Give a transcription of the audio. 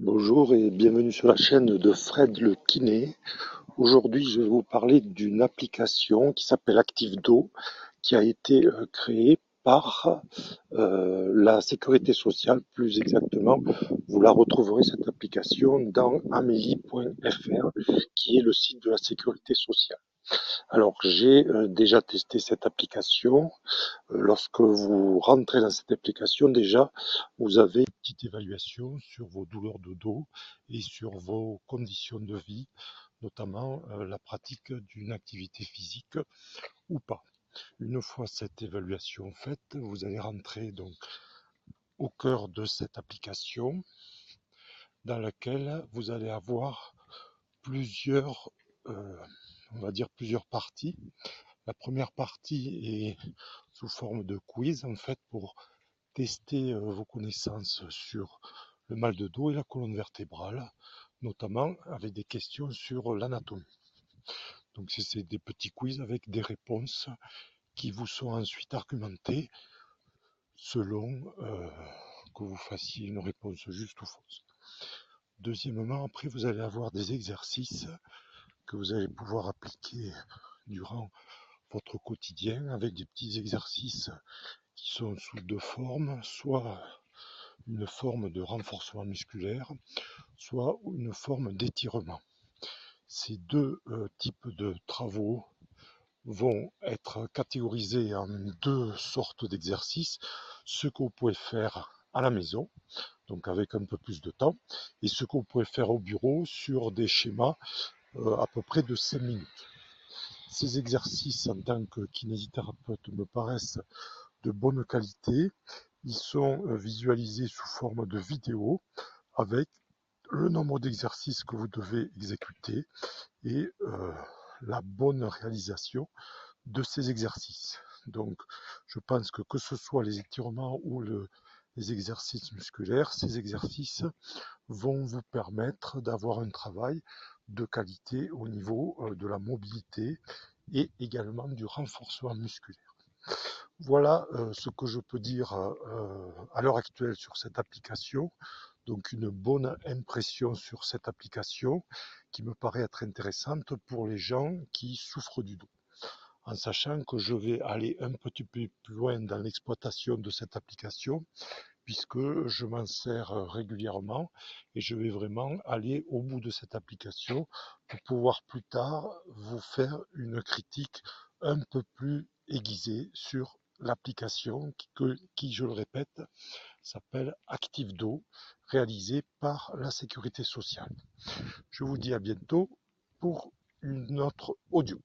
Bonjour et bienvenue sur la chaîne de Fred le kiné. Aujourd'hui, je vais vous parler d'une application qui s'appelle ActiveDo, qui a été euh, créée par euh, la sécurité sociale, plus exactement. Vous la retrouverez cette application dans amélie.fr, qui est le site de la sécurité sociale. Alors, j'ai euh, déjà testé cette application. Euh, lorsque vous rentrez dans cette application, déjà, vous avez une petite évaluation sur vos douleurs de dos et sur vos conditions de vie, notamment euh, la pratique d'une activité physique ou pas. Une fois cette évaluation faite, vous allez rentrer donc au cœur de cette application dans laquelle vous allez avoir plusieurs on va dire plusieurs parties. La première partie est sous forme de quiz en fait pour tester euh, vos connaissances sur le mal de dos et la colonne vertébrale, notamment avec des questions sur l'anatomie. Donc c'est des petits quiz avec des réponses qui vous sont ensuite argumentées selon euh, que vous fassiez une réponse juste ou fausse. Deuxièmement, après vous allez avoir des exercices que vous allez pouvoir appliquer durant votre quotidien avec des petits exercices qui sont sous deux formes, soit une forme de renforcement musculaire, soit une forme d'étirement. Ces deux euh, types de travaux vont être catégorisés en deux sortes d'exercices, ce que vous pouvez faire à la maison, donc avec un peu plus de temps, et ce que vous pouvez faire au bureau sur des schémas à peu près de 5 minutes. Ces exercices en tant que kinésithérapeute me paraissent de bonne qualité. Ils sont euh, visualisés sous forme de vidéo avec le nombre d'exercices que vous devez exécuter et euh, la bonne réalisation de ces exercices. Donc, je pense que que ce soit les étirements ou les exercices musculaires, ces exercices vont vous permettre d'avoir un travail de qualité au niveau euh, de la mobilité et également du renforcement musculaire. Voilà euh, ce que je peux dire euh, à l'heure actuelle sur cette application. Donc une bonne impression sur cette application qui me paraît être intéressante pour les gens qui souffrent du dos. En sachant que je vais aller un petit peu plus loin dans l'exploitation de cette application puisque je m'en sers régulièrement et je vais vraiment aller au bout de cette application pour pouvoir plus tard vous faire une critique un peu plus aiguisée sur l'application qui, je le répète, s'appelle ActiveDo, réalisée par la Sécurité sociale. Je vous dis à bientôt pour une autre audio.